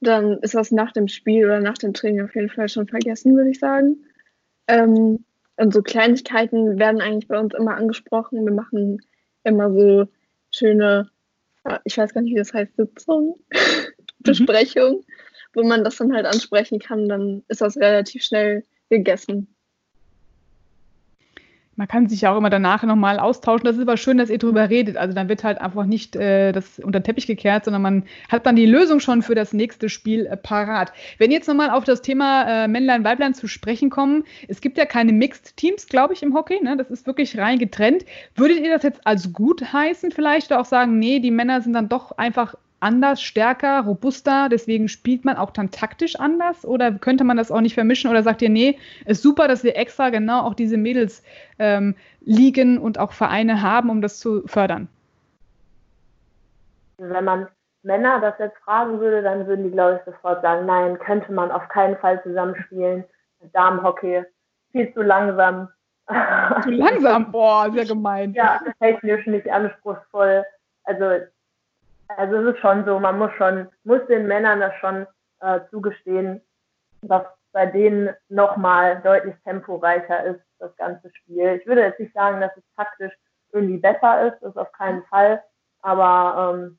dann ist das nach dem Spiel oder nach dem Training auf jeden Fall schon vergessen, würde ich sagen. Ähm, und so Kleinigkeiten werden eigentlich bei uns immer angesprochen. Wir machen immer so schöne, ich weiß gar nicht, wie das heißt, Sitzungen, Besprechungen, wo man das dann halt ansprechen kann. Dann ist das relativ schnell gegessen man kann sich ja auch immer danach nochmal austauschen. Das ist aber schön, dass ihr drüber redet. Also dann wird halt einfach nicht äh, das unter den Teppich gekehrt, sondern man hat dann die Lösung schon für das nächste Spiel äh, parat. Wenn jetzt nochmal auf das Thema äh, Männlein, Weiblein zu sprechen kommen, es gibt ja keine Mixed Teams, glaube ich, im Hockey. Ne? Das ist wirklich rein getrennt. Würdet ihr das jetzt als gut heißen vielleicht oder auch sagen, nee, die Männer sind dann doch einfach anders, stärker, robuster, deswegen spielt man auch dann taktisch anders? Oder könnte man das auch nicht vermischen? Oder sagt ihr, nee, ist super, dass wir extra genau auch diese Mädels ähm, liegen und auch Vereine haben, um das zu fördern? Wenn man Männer das jetzt fragen würde, dann würden die, glaube ich, sofort sagen, nein, könnte man auf keinen Fall zusammenspielen. Damenhockey, viel zu langsam. Zu langsam? Boah, sehr gemein. Ja, technisch nicht anspruchsvoll. Also also es ist schon so, man muss schon, muss den Männern das schon äh, zugestehen, dass bei denen nochmal deutlich temporeicher ist, das ganze Spiel. Ich würde jetzt nicht sagen, dass es taktisch irgendwie besser ist, das ist auf keinen Fall, aber ähm,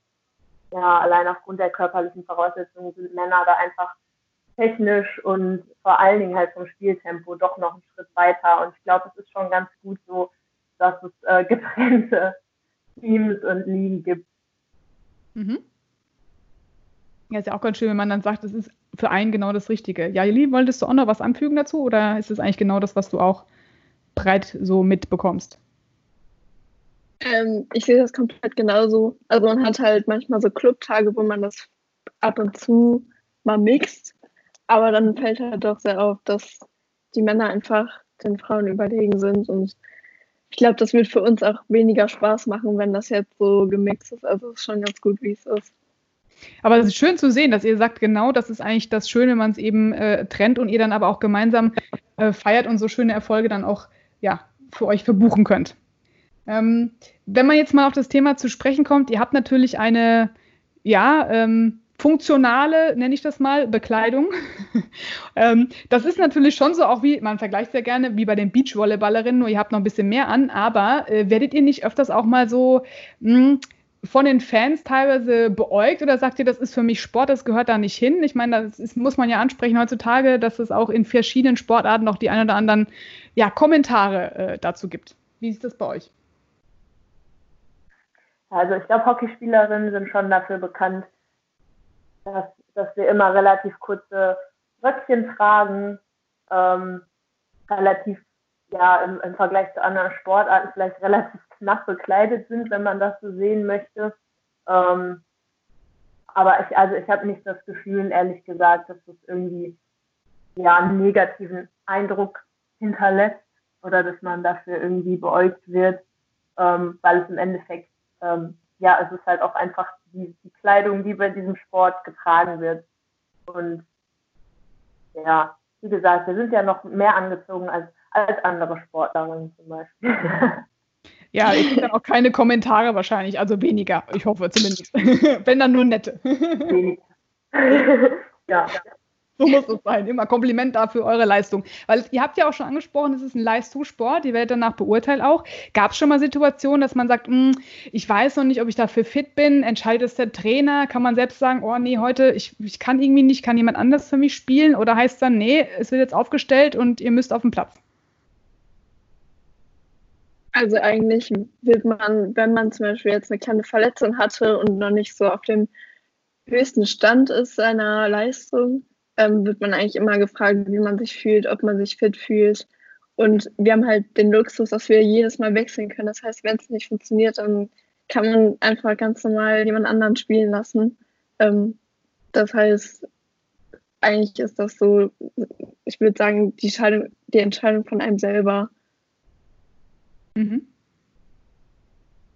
ja, allein aufgrund der körperlichen Voraussetzungen sind Männer da einfach technisch und vor allen Dingen halt vom Spieltempo doch noch einen Schritt weiter. Und ich glaube, es ist schon ganz gut so, dass es äh, getrennte Teams und Ligen gibt. Mhm. Ja, ist ja auch ganz schön, wenn man dann sagt, es ist für einen genau das Richtige. Ja, Jeli, wolltest du auch noch was anfügen dazu oder ist es eigentlich genau das, was du auch breit so mitbekommst? Ähm, ich sehe das komplett genauso. Also man hat halt manchmal so Clubtage, wo man das ab und zu mal mixt, aber dann fällt halt doch sehr auf, dass die Männer einfach den Frauen überlegen sind und ich glaube, das wird für uns auch weniger Spaß machen, wenn das jetzt so gemixt ist. Also es ist schon ganz gut, wie es ist. Aber es ist schön zu sehen, dass ihr sagt, genau das ist eigentlich das Schöne, wenn man es eben äh, trennt und ihr dann aber auch gemeinsam äh, feiert und so schöne Erfolge dann auch ja, für euch verbuchen könnt. Ähm, wenn man jetzt mal auf das Thema zu sprechen kommt, ihr habt natürlich eine, ja, ähm, funktionale, nenne ich das mal, Bekleidung. ähm, das ist natürlich schon so, auch wie, man vergleicht sehr gerne, wie bei den Beachvolleyballerinnen, nur ihr habt noch ein bisschen mehr an, aber äh, werdet ihr nicht öfters auch mal so mh, hm, von den Fans teilweise beäugt oder sagt ihr, das ist für mich Sport, das gehört da nicht hin? Ich meine, das ist, muss man ja ansprechen heutzutage, dass es auch in verschiedenen Sportarten noch die ein oder anderen ja, Kommentare äh, dazu gibt. Wie ist das bei euch? Also ich glaube, Hockeyspielerinnen sind schon dafür bekannt, dass, dass wir immer relativ kurze Röckchen tragen, ähm, relativ, ja, im, im Vergleich zu anderen Sportarten vielleicht relativ knapp bekleidet sind, wenn man das so sehen möchte. Ähm, aber ich, also ich habe nicht das Gefühl, ehrlich gesagt, dass das irgendwie ja einen negativen Eindruck hinterlässt oder dass man dafür irgendwie beäugt wird, ähm, weil es im Endeffekt ähm, ja, es ist halt auch einfach die, die Kleidung, die bei diesem Sport getragen wird. Und ja, wie gesagt, wir sind ja noch mehr angezogen als als andere Sportlerinnen zum Beispiel. Ja, ich kriege auch keine Kommentare wahrscheinlich, also weniger, ich hoffe zumindest. Wenn dann nur nette. ja. So muss es sein. Immer Kompliment dafür eure Leistung. Weil ihr habt ja auch schon angesprochen, es ist ein Leistungssport, ihr werdet danach beurteilt auch. Gab es schon mal Situationen, dass man sagt, hm, ich weiß noch nicht, ob ich dafür fit bin, entscheidet es der Trainer? Kann man selbst sagen, oh nee, heute, ich, ich kann irgendwie nicht, kann jemand anders für mich spielen? Oder heißt dann, nee, es wird jetzt aufgestellt und ihr müsst auf den Platz? Also eigentlich wird man, wenn man zum Beispiel jetzt eine kleine Verletzung hatte und noch nicht so auf dem höchsten Stand ist seiner Leistung, ähm, wird man eigentlich immer gefragt, wie man sich fühlt, ob man sich fit fühlt. Und wir haben halt den Luxus, dass wir jedes Mal wechseln können. Das heißt, wenn es nicht funktioniert, dann kann man einfach ganz normal jemand anderen spielen lassen. Ähm, das heißt, eigentlich ist das so, ich würde sagen, die, die Entscheidung von einem selber. Mhm.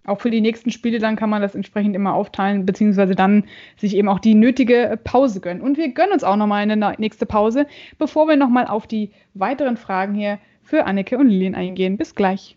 Auch für die nächsten Spiele, dann kann man das entsprechend immer aufteilen, beziehungsweise dann sich eben auch die nötige Pause gönnen. Und wir gönnen uns auch nochmal eine nächste Pause, bevor wir nochmal auf die weiteren Fragen hier für Anneke und Lilien eingehen. Bis gleich.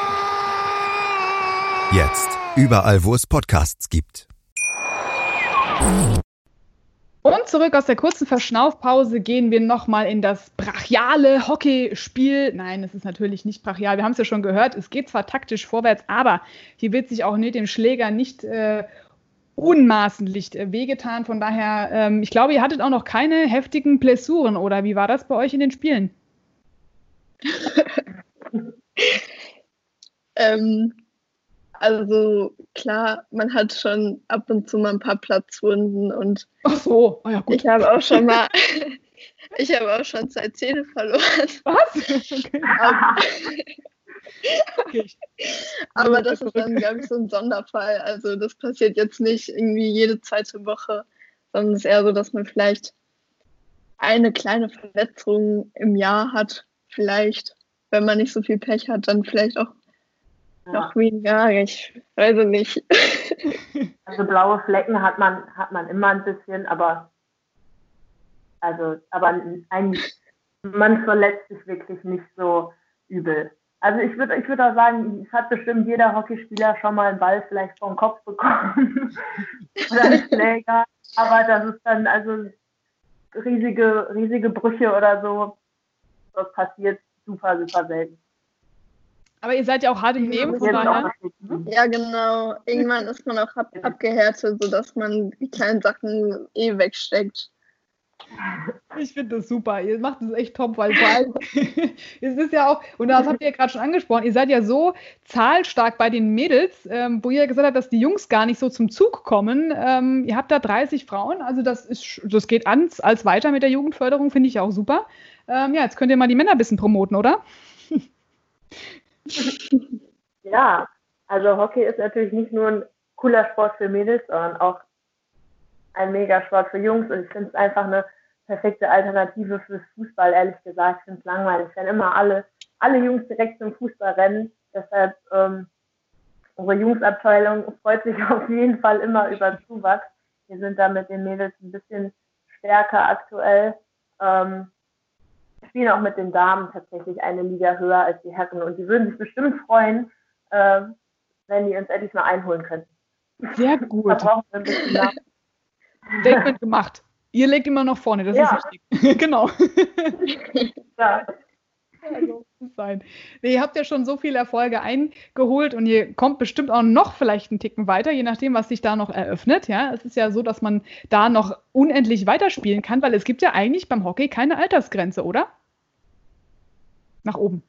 Jetzt. Überall, wo es Podcasts gibt. Und zurück aus der kurzen Verschnaufpause gehen wir nochmal in das brachiale Hockeyspiel. Nein, es ist natürlich nicht brachial. Wir haben es ja schon gehört. Es geht zwar taktisch vorwärts, aber hier wird sich auch mit dem Schläger nicht äh, unmaßentlich äh, wehgetan. Von daher, ähm, ich glaube, ihr hattet auch noch keine heftigen Blessuren, oder wie war das bei euch in den Spielen? ähm, also klar, man hat schon ab und zu mal ein paar Platzwunden und Ach so, oh ja, gut. ich habe auch schon mal, ich habe auch schon zwei Zähne verloren. Was? Okay. Aber das ist dann, glaube ich, so ein Sonderfall. Also das passiert jetzt nicht irgendwie jede zweite Woche, sondern es ist eher so, dass man vielleicht eine kleine Verletzung im Jahr hat. Vielleicht, wenn man nicht so viel Pech hat, dann vielleicht auch ja. Noch weniger, ich weiß nicht. Also blaue Flecken hat man, hat man immer ein bisschen, aber also, aber ein, man verletzt sich wirklich nicht so übel. Also ich würde ich würd auch sagen, es hat bestimmt jeder Hockeyspieler schon mal einen Ball vielleicht vom Kopf bekommen oder einen Schläger, aber das ist dann also riesige, riesige Brüche oder so, das passiert super, super selten. Aber ihr seid ja auch hart im Nehmen, von daher. Ja, genau. Irgendwann ist man auch ab abgehärtet, sodass man die kleinen Sachen eh wegsteckt. Ich finde das super. Ihr macht das echt top, weil vor allem, es ist ja auch, und das habt ihr ja gerade schon angesprochen, ihr seid ja so zahlstark bei den Mädels, ähm, wo ihr gesagt habt, dass die Jungs gar nicht so zum Zug kommen. Ähm, ihr habt da 30 Frauen, also das ist, das geht ans als weiter mit der Jugendförderung, finde ich auch super. Ähm, ja, jetzt könnt ihr mal die Männer ein bisschen promoten, oder? ja, also Hockey ist natürlich nicht nur ein cooler Sport für Mädels, sondern auch ein Megasport für Jungs und ich finde es einfach eine perfekte Alternative fürs Fußball, ehrlich gesagt. Ich finde es langweilig, wenn immer alle, alle Jungs direkt zum Fußball rennen. Deshalb ähm, unsere Jungsabteilung freut sich auf jeden Fall immer über Zuwachs. Wir sind da mit den Mädels ein bisschen stärker aktuell. Ähm, spielen auch mit den Damen tatsächlich eine Liga höher als die Herren und die würden sich bestimmt freuen, äh, wenn die uns endlich mal einholen könnten. Sehr gut. Da brauchen wir ein bisschen Statement gemacht. Ihr legt immer noch vorne, das ja. ist wichtig. genau. ja. Also, sein. Nee, ihr habt ja schon so viele Erfolge eingeholt und ihr kommt bestimmt auch noch vielleicht einen Ticken weiter, je nachdem, was sich da noch eröffnet. Ja, es ist ja so, dass man da noch unendlich weiterspielen kann, weil es gibt ja eigentlich beim Hockey keine Altersgrenze, oder? Nach oben.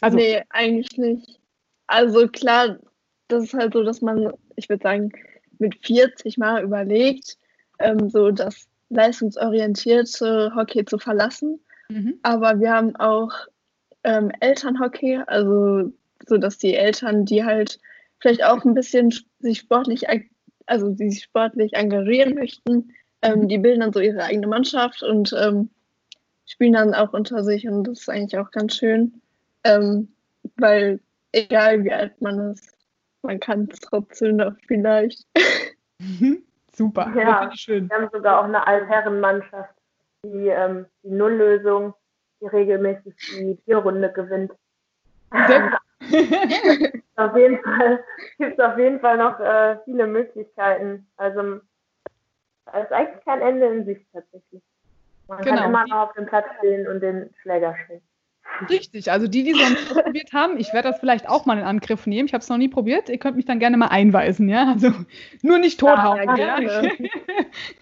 Also, nee, eigentlich nicht. Also klar, das ist halt so, dass man, ich würde sagen, mit 40 mal überlegt, ähm, so dass leistungsorientierte Hockey zu verlassen. Mhm. Aber wir haben auch ähm, Elternhockey, also so dass die Eltern, die halt vielleicht auch ein bisschen sich sportlich, also die sich sportlich engagieren möchten, ähm, mhm. die bilden dann so ihre eigene Mannschaft und ähm, spielen dann auch unter sich und das ist eigentlich auch ganz schön, ähm, weil egal wie alt man ist, man kann es trotzdem noch vielleicht. Super, ja, schön. Wir haben sogar auch eine Altherrenmannschaft, die ähm, die Nulllösung, die regelmäßig die Tierrunde gewinnt. auf jeden Fall gibt es auf jeden Fall noch äh, viele Möglichkeiten. Also es ist eigentlich kein Ende in Sicht tatsächlich. Man genau. kann immer noch auf dem Platz stehen und den Schläger schwingen. Richtig, also die, die es noch nicht probiert haben, ich werde das vielleicht auch mal in Angriff nehmen. Ich habe es noch nie probiert. Ihr könnt mich dann gerne mal einweisen, ja. Also nur nicht tothauen. Ja, ja, ja.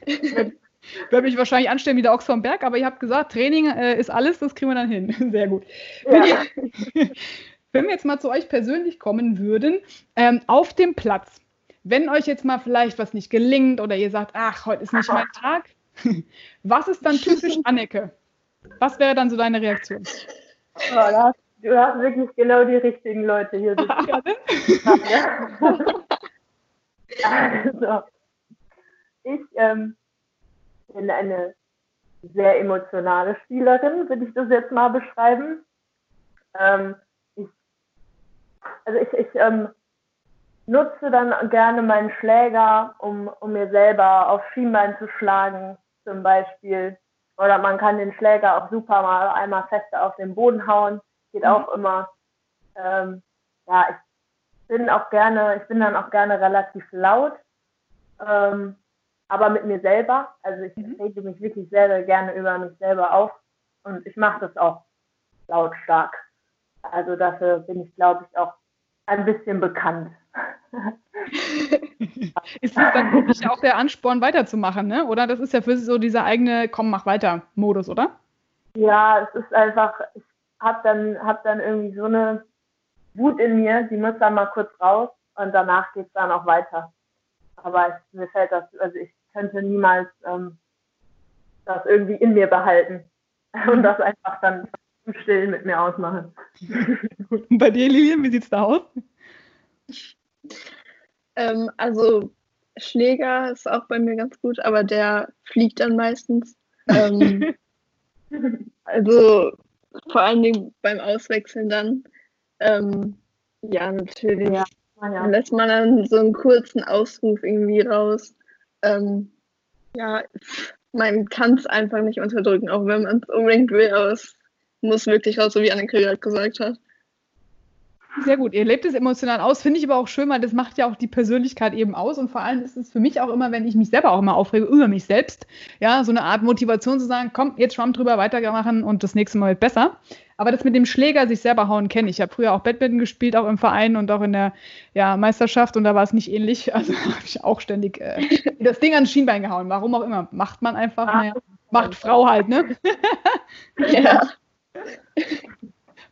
werde mich wahrscheinlich anstellen wie der Ochs vom Berg, aber ihr habt gesagt, Training äh, ist alles, das kriegen wir dann hin. Sehr gut. Wenn, ihr, wenn, wir jetzt mal zu euch persönlich kommen würden, ähm, auf dem Platz, wenn euch jetzt mal vielleicht was nicht gelingt oder ihr sagt, ach, heute ist nicht mein Tag, was ist dann typisch Anneke? Was wäre dann so deine Reaktion? Oh, da hast, du hast wirklich genau die richtigen Leute hier sitzen. also, ich ähm, bin eine sehr emotionale Spielerin, würde ich das jetzt mal beschreiben. Ähm, ich, also ich, ich ähm, nutze dann gerne meinen Schläger, um, um mir selber auf Schienbein zu schlagen, zum Beispiel. Oder man kann den Schläger auch super mal einmal fester auf den Boden hauen. Geht mhm. auch immer. Ähm, ja, ich bin auch gerne, ich bin dann auch gerne relativ laut. Ähm, aber mit mir selber. Also ich mhm. rede mich wirklich sehr, sehr gerne über mich selber auf. Und ich mache das auch lautstark. Also dafür bin ich, glaube ich, auch ein bisschen bekannt. ist das dann wirklich auch der Ansporn, weiterzumachen, ne? Oder das ist ja für Sie so dieser eigene Komm, mach weiter Modus, oder? Ja, es ist einfach, ich habe dann, hab dann irgendwie so eine Wut in mir, die muss dann mal kurz raus und danach geht es dann auch weiter. Aber ich, mir fällt das, also ich könnte niemals ähm, das irgendwie in mir behalten und das einfach dann im Stillen mit mir ausmachen. Und bei dir, Lilian, wie sieht's da aus? Ähm, also Schläger ist auch bei mir ganz gut, aber der fliegt dann meistens. Ähm, also vor allen Dingen beim Auswechseln dann. Ähm, ja, natürlich. Ja, ja. lässt man dann so einen kurzen Ausruf irgendwie raus. Ähm, ja, man kann es einfach nicht unterdrücken, auch wenn man es unbedingt will, aber es muss wirklich raus, so wie Anneke gerade gesagt hat. Sehr gut. Ihr lebt es emotional aus, finde ich aber auch schön, weil das macht ja auch die Persönlichkeit eben aus. Und vor allem ist es für mich auch immer, wenn ich mich selber auch immer aufrege über mich selbst, ja, so eine Art Motivation zu sagen, komm, jetzt Schwamm drüber weitermachen und das nächste Mal wird besser. Aber das mit dem Schläger sich selber hauen kenne ich. Ich habe früher auch Badminton gespielt, auch im Verein und auch in der ja, Meisterschaft und da war es nicht ähnlich. Also habe ich auch ständig äh, das Ding ans Schienbein gehauen. Warum auch immer. Macht man einfach, naja, macht Frau halt, ne? ja.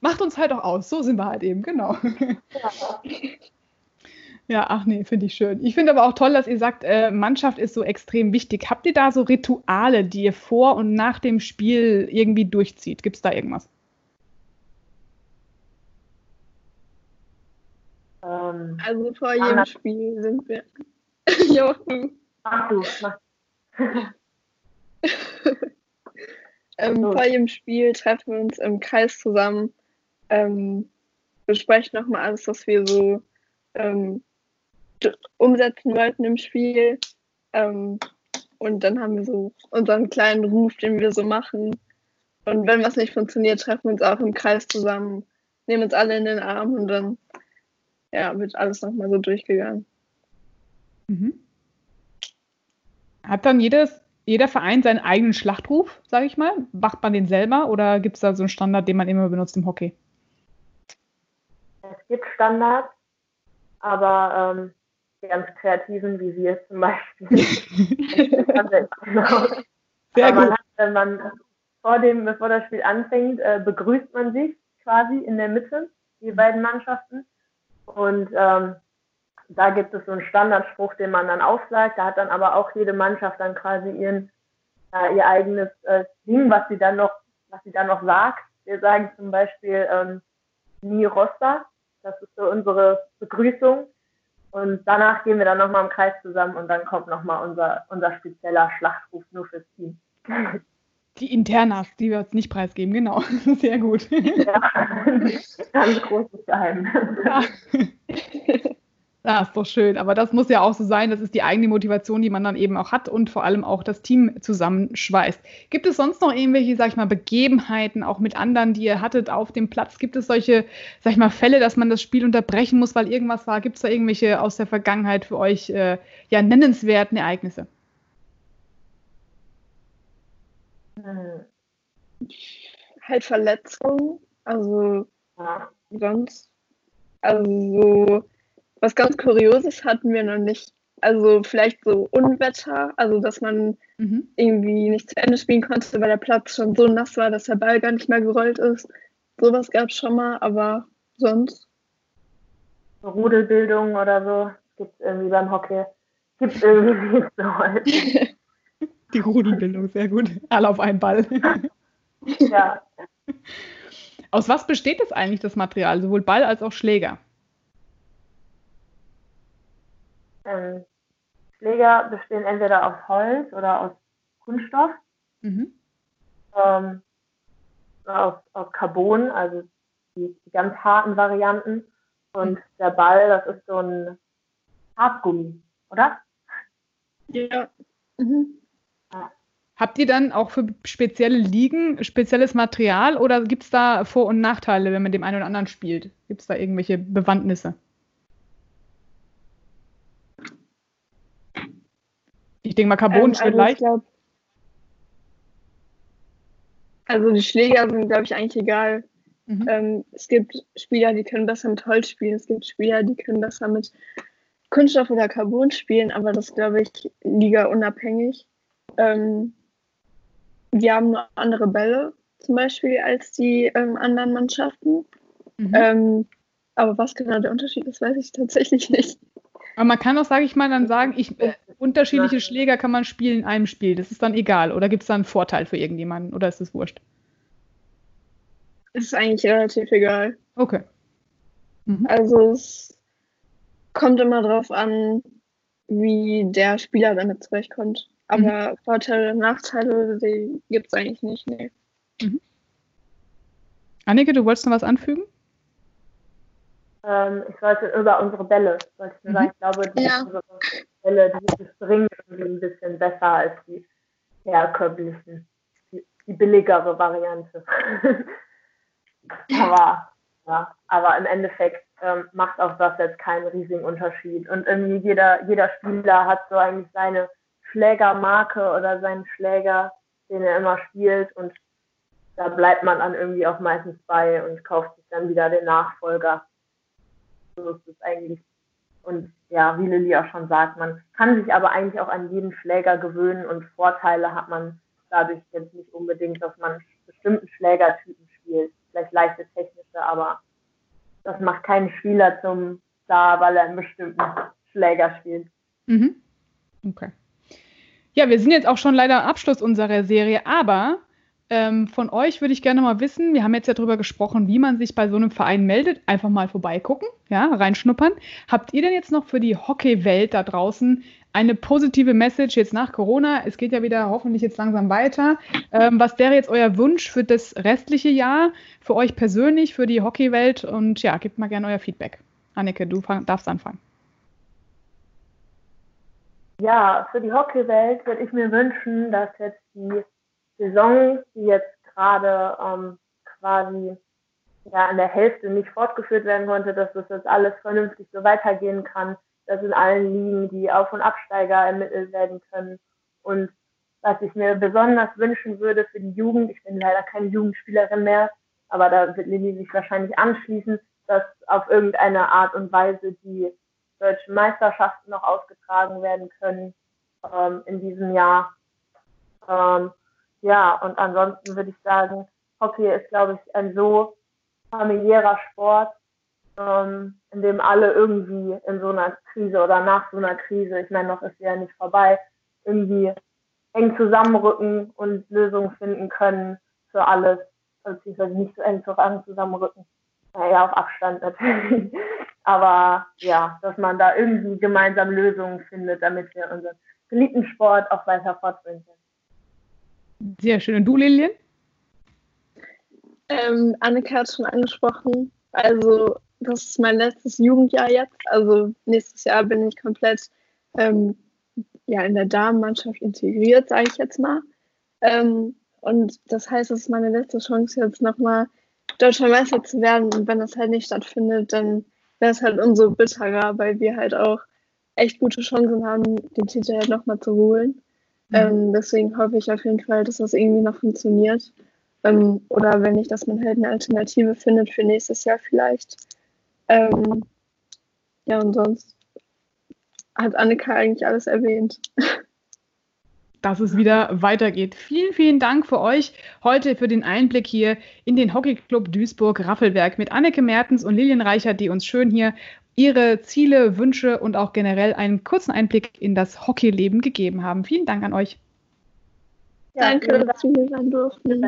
Macht uns halt auch aus. So sind wir halt eben, genau. Ja, ja ach nee, finde ich schön. Ich finde aber auch toll, dass ihr sagt, äh, Mannschaft ist so extrem wichtig. Habt ihr da so Rituale, die ihr vor und nach dem Spiel irgendwie durchzieht? Gibt es da irgendwas? Ähm, also vor jedem Spiel sind wir. ja, Ach du. ähm, vor jedem Spiel treffen wir uns im Kreis zusammen ähm, besprechen nochmal alles, was wir so ähm, umsetzen wollten im Spiel. Ähm, und dann haben wir so unseren kleinen Ruf, den wir so machen. Und wenn was nicht funktioniert, treffen wir uns auch im Kreis zusammen, nehmen uns alle in den Arm und dann ja, wird alles nochmal so durchgegangen. Mhm. Hat dann jedes, jeder Verein seinen eigenen Schlachtruf, sage ich mal? Macht man den selber oder gibt es da so einen Standard, den man immer benutzt im Hockey? Es gibt Standards, aber ähm, ganz kreativen wie wir zum Beispiel. Sehr aber gut. Man hat, wenn man vor dem, bevor das Spiel anfängt, äh, begrüßt man sich quasi in der Mitte, die beiden Mannschaften. Und ähm, da gibt es so einen Standardspruch, den man dann aufsagt. Da hat dann aber auch jede Mannschaft dann quasi ihren äh, ihr eigenes äh, Ding, was sie dann noch, was sie dann noch sagt. Wir sagen zum Beispiel ähm, Ni Rosta, das ist so unsere Begrüßung. Und danach gehen wir dann nochmal im Kreis zusammen und dann kommt nochmal unser, unser spezieller Schlachtruf nur fürs Team. Die Internas, die wir uns nicht preisgeben, genau. Sehr gut. Ja, ganz großes Geheimnis. Ja. Ja, ist doch schön. Aber das muss ja auch so sein. Das ist die eigene Motivation, die man dann eben auch hat und vor allem auch das Team zusammenschweißt. Gibt es sonst noch irgendwelche, sag ich mal, Begebenheiten, auch mit anderen, die ihr hattet auf dem Platz? Gibt es solche, sag ich mal, Fälle, dass man das Spiel unterbrechen muss, weil irgendwas war? Gibt es da irgendwelche aus der Vergangenheit für euch, äh, ja, nennenswerten Ereignisse? Hm. Halt Verletzungen. Also, ja. sonst. Also, so was ganz Kurioses hatten wir noch nicht. Also vielleicht so Unwetter, also dass man mhm. irgendwie nicht zu Ende spielen konnte, weil der Platz schon so nass war, dass der Ball gar nicht mehr gerollt ist. Sowas gab es schon mal, aber sonst. Rudelbildung oder so gibt es irgendwie beim Hockey. Gibt es irgendwie nicht so häufig. Die Rudelbildung, sehr gut. Alle auf einen Ball. ja. Aus was besteht das eigentlich, das Material? Sowohl Ball als auch Schläger? Ähm, Schläger bestehen entweder aus Holz oder aus Kunststoff. Mhm. Ähm, aus, aus Carbon, also die, die, ganz harten Varianten. Und mhm. der Ball, das ist so ein Hartgummi, oder? Ja. Mhm. Habt ihr dann auch für spezielle Ligen spezielles Material oder gibt es da Vor- und Nachteile, wenn man dem einen oder anderen spielt? Gibt es da irgendwelche Bewandtnisse? Ich denke mal, Carbon ähm, steht also leicht. Glaub, also die Schläger sind, glaube ich, eigentlich egal. Mhm. Ähm, es gibt Spieler, die können besser mit Holz spielen. Es gibt Spieler, die können besser mit Kunststoff oder Carbon spielen, aber das glaube ich liga unabhängig. Ähm, wir haben nur andere Bälle zum Beispiel als die ähm, anderen Mannschaften. Mhm. Ähm, aber was genau der Unterschied ist, weiß ich tatsächlich nicht. Aber man kann auch, sage ich mal, dann sagen, ich, äh, unterschiedliche Schläger kann man spielen in einem Spiel. Das ist dann egal. Oder gibt es da einen Vorteil für irgendjemanden? Oder ist es wurscht? Es ist eigentlich relativ egal. Okay. Mhm. Also es kommt immer darauf an, wie der Spieler damit zurechtkommt. Aber mhm. Vorteile, Nachteile, die gibt es eigentlich nicht. Nee. Mhm. Annike, du wolltest noch was anfügen? Ähm, ich wollte über unsere Bälle, wollte ich nur sagen, ich glaube, die ja. unsere Bälle, die springen irgendwie ein bisschen besser als die herkömmlichen, die, die billigere Variante. aber, ja, aber im Endeffekt ähm, macht auch das jetzt keinen riesigen Unterschied. Und irgendwie jeder, jeder Spieler hat so eigentlich seine Schlägermarke oder seinen Schläger, den er immer spielt und da bleibt man dann irgendwie auch meistens bei und kauft sich dann wieder den Nachfolger so ist es eigentlich. Und ja, wie Lilly auch schon sagt, man kann sich aber eigentlich auch an jeden Schläger gewöhnen und Vorteile hat man dadurch jetzt nicht unbedingt, dass man bestimmten Schlägertypen spielt. Vielleicht leichte technische, aber das macht keinen Spieler zum Star, weil er einen bestimmten Schläger spielt. Mhm. Okay. Ja, wir sind jetzt auch schon leider am Abschluss unserer Serie, aber ähm, von euch würde ich gerne mal wissen, wir haben jetzt ja darüber gesprochen, wie man sich bei so einem Verein meldet. Einfach mal vorbeigucken, ja, reinschnuppern. Habt ihr denn jetzt noch für die Hockeywelt da draußen eine positive Message jetzt nach Corona? Es geht ja wieder hoffentlich jetzt langsam weiter. Ähm, was wäre jetzt euer Wunsch für das restliche Jahr, für euch persönlich, für die Hockeywelt? Und ja, gebt mal gerne euer Feedback. Anneke, du fang, darfst anfangen. Ja, für die Hockeywelt würde ich mir wünschen, dass jetzt die Saison, die jetzt gerade ähm, quasi ja an der Hälfte nicht fortgeführt werden konnte, dass das jetzt alles vernünftig so weitergehen kann, dass in allen Ligen die Auf- und Absteiger ermittelt werden können. Und was ich mir besonders wünschen würde für die Jugend, ich bin leider keine Jugendspielerin mehr, aber da wird Lilly sich wahrscheinlich anschließen, dass auf irgendeine Art und Weise die deutschen Meisterschaften noch ausgetragen werden können ähm, in diesem Jahr. Ähm, ja, und ansonsten würde ich sagen, Hockey ist, glaube ich, ein so familiärer Sport, ähm, in dem alle irgendwie in so einer Krise oder nach so einer Krise, ich meine, noch ist sie ja nicht vorbei, irgendwie eng zusammenrücken und Lösungen finden können für alles, beziehungsweise nicht so eng zusammenrücken. Naja, auf Abstand natürlich. Aber ja, dass man da irgendwie gemeinsam Lösungen findet, damit wir unseren geliebten Sport auch weiter fortbringen können. Sehr schön. Und du, Lilian? Ähm, Annika hat schon angesprochen. Also, das ist mein letztes Jugendjahr jetzt. Also, nächstes Jahr bin ich komplett ähm, ja, in der Damenmannschaft integriert, sage ich jetzt mal. Ähm, und das heißt, es ist meine letzte Chance, jetzt nochmal Deutscher Meister zu werden. Und wenn das halt nicht stattfindet, dann wäre es halt umso bitterer, weil wir halt auch echt gute Chancen haben, den Titel halt nochmal zu holen. Mhm. Ähm, deswegen hoffe ich auf jeden Fall, dass das irgendwie noch funktioniert. Ähm, oder wenn nicht, dass man halt eine Alternative findet für nächstes Jahr vielleicht. Ähm, ja, und sonst hat Annika eigentlich alles erwähnt. dass es wieder weitergeht. Vielen, vielen Dank für euch heute für den Einblick hier in den Hockeyclub Duisburg-Raffelberg mit Anneke Mertens und Lilian Reichert, die uns schön hier ihre Ziele, Wünsche und auch generell einen kurzen Einblick in das Hockeyleben gegeben haben. Vielen Dank an euch. Ja, Danke, dass wir hier sein durften.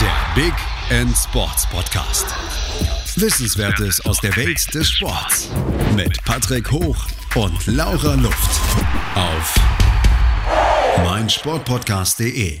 Der Big End Sports Podcast. Wissenswertes aus der Welt des Sports. Mit Patrick Hoch und Laura Luft. Auf meinsportpodcast.de.